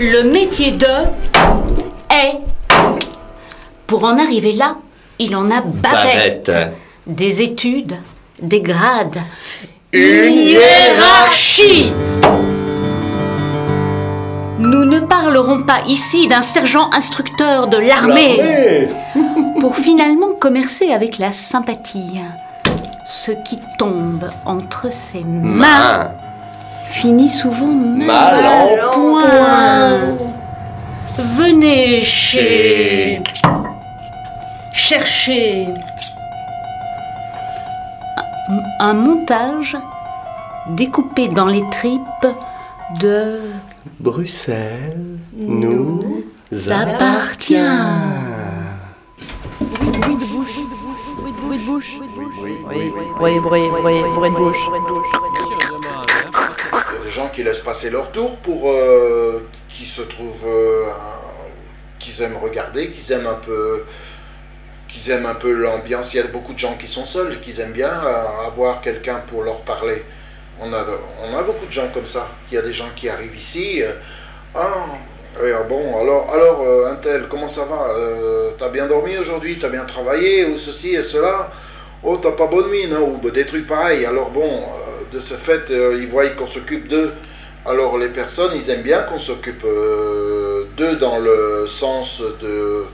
le métier de est. Pour en arriver là, il en a bavette. Bavette. Des études, des grades, Une hiérarchie. Nous ne parlerons pas ici d'un sergent instructeur de l'armée pour finalement commercer avec la sympathie. Ce qui tombe entre ses mains Main. Finit souvent Mal en point. Venez chez. Chercher. Un- Un montage découpé dans les tripes de. Bruxelles nous appartient. Bruit de bouche. Bruit de bouche. Bruit de bouche. Des gens qui laissent passer leur tour pour euh, qui se trouvent euh, qu'ils aiment regarder, qu'ils aiment un peu qu'ils aiment un peu l'ambiance. Il y a beaucoup de gens qui sont seuls, qui aiment bien euh, avoir quelqu'un pour leur parler. On a, on a beaucoup de gens comme ça. Il y a des gens qui arrivent ici. euh, ah, et, ah, bon, alors, alors euh, comment ça va T'as bien dormi aujourd'hui T'as bien travaillé Ou ceci et cela Oh, t'as pas bonne mine, hein, ou des trucs pareils. Alors bon, de ce fait, euh, ils voient qu'on s'occupe d'eux. Alors les personnes, ils aiment bien qu'on s'occupe euh, d'eux dans le sens de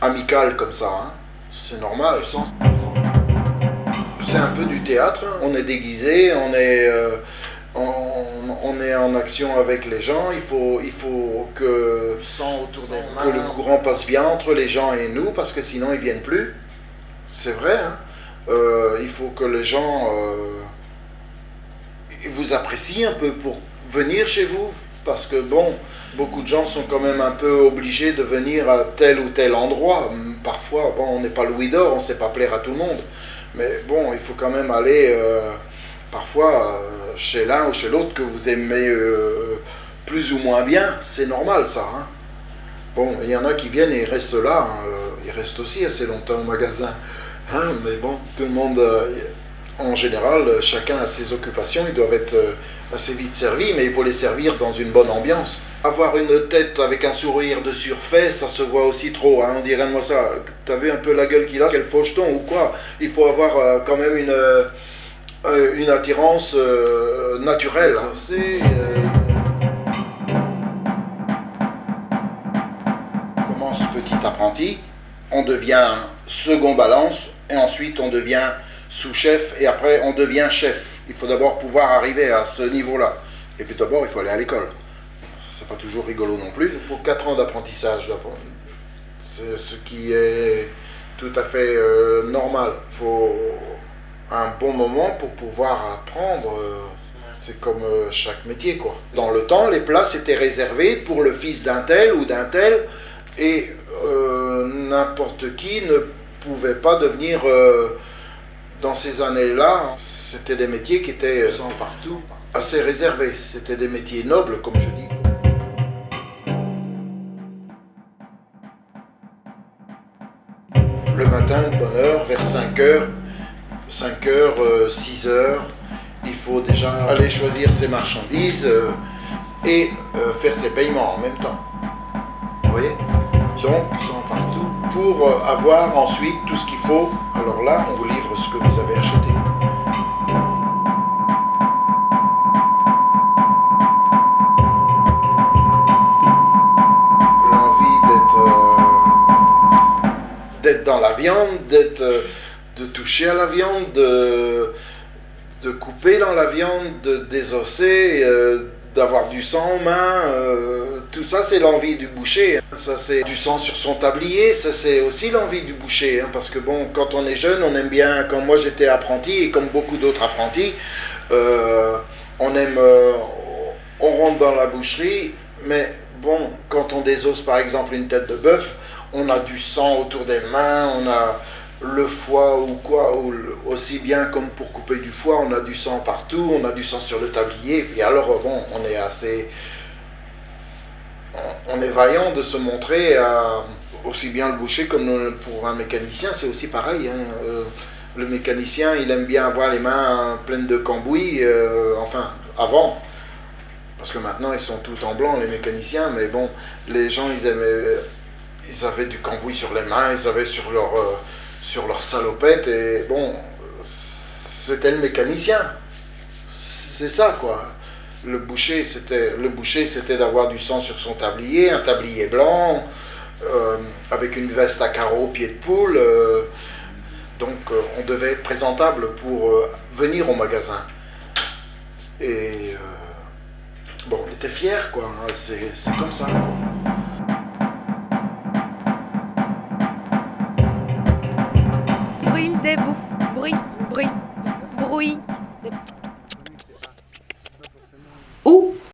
amical comme ça. hein. C'est normal. C'est un peu du théâtre. On est déguisé, on est, euh, on, on est en action avec les gens. Il faut, il faut que, autour des que le courant passe bien entre les gens et nous, parce que sinon ils viennent plus. C'est vrai. hein. Euh, il faut que les gens euh, vous apprécient un peu pour venir chez vous. Parce que bon, beaucoup de gens sont quand même un peu obligés de venir à tel ou tel endroit. Parfois, bon, on n'est pas Louis d'Or, on ne sait pas plaire à tout le monde. Mais bon, il faut quand même aller euh, parfois chez l'un ou chez l'autre que vous aimez plus ou moins bien. C'est normal ça. hein. Bon, il y en a qui viennent et ils restent là. hein. Ils restent aussi assez longtemps au magasin. Hein, mais bon, tout le monde, euh, en général, euh, chacun a ses occupations. Ils doivent être euh, assez vite servis, mais il faut les servir dans une bonne ambiance. Avoir une tête avec un sourire de surfait, ça se voit aussi trop. Hein, on dirait moi ça. T'as vu un peu la gueule qu'il a Quel faucheton ou quoi Il faut avoir quand même une, une attirance naturelle. On commence petit apprenti, on devient second balance, et ensuite on devient sous-chef, et après on devient chef. Il faut d'abord pouvoir arriver à ce niveau-là. Et puis d'abord, il faut aller à l'école. C'est pas toujours rigolo non plus. Il faut 4 ans d'apprentissage. C'est ce qui est tout à fait euh, normal. Il faut un bon moment pour pouvoir apprendre. euh, c'est comme euh, chaque métier, quoi. Dans le temps, les places étaient réservées pour le fils d'un tel ou d'un tel, et n'importe qui ne pouvait pas devenir, euh, dans ces années-là, c'était des métiers qui étaient euh, partout. assez réservés. C'était des métiers nobles, comme je dis. Le matin, de bonne heure, vers 5 heures, 5 heures, euh, 6 heures, il faut déjà aller choisir ses marchandises euh, et euh, faire ses paiements en même temps. Vous voyez? Donc, sont partout pour euh, avoir ensuite tout ce qu'il faut. Alors là, on vous livre ce que vous avez acheté. l'envie d'être euh, dans la viande, d'être euh, de toucher à la viande, de, de couper dans la viande, de désosser, d'avoir du sang en main. euh, tout ça, c'est l'envie du boucher. hein. Ça, c'est du sang sur son tablier. Ça, c'est aussi l'envie du boucher. hein, parce que bon, quand on est jeune, on aime bien. Quand moi j'étais apprenti et comme beaucoup d'autres apprentis, euh, on aime. euh, on rentre dans la boucherie, mais bon, quand on désosse par exemple une tête de bœuf, on a du sang autour des mains, on a le foie ou quoi, ou aussi bien comme pour couper du foie, on a du sang partout, on a du sang sur le tablier, et alors bon, on est assez... On, est vaillant de se montrer aussi bien le boucher comme pour un mécanicien, c'est aussi pareil. hein, euh, le mécanicien, il aime bien avoir les mains pleines de cambouis, euh, enfin, avant parce que maintenant ils sont tout en blanc, les mécaniciens, mais bon, les gens ils aimaient. Ils avaient du cambouis sur les mains, ils avaient sur leur, euh, sur leur salopette, et bon, c'était le mécanicien. C'est ça quoi. Le boucher, c'était le boucher, c'était d'avoir du sang sur son tablier, un tablier blanc, euh, avec une veste à carreaux, pied de poule. euh, donc euh, on devait être présentable pour venir au magasin. Et bon, on était fiers quoi. hein, C'est c'est comme ça.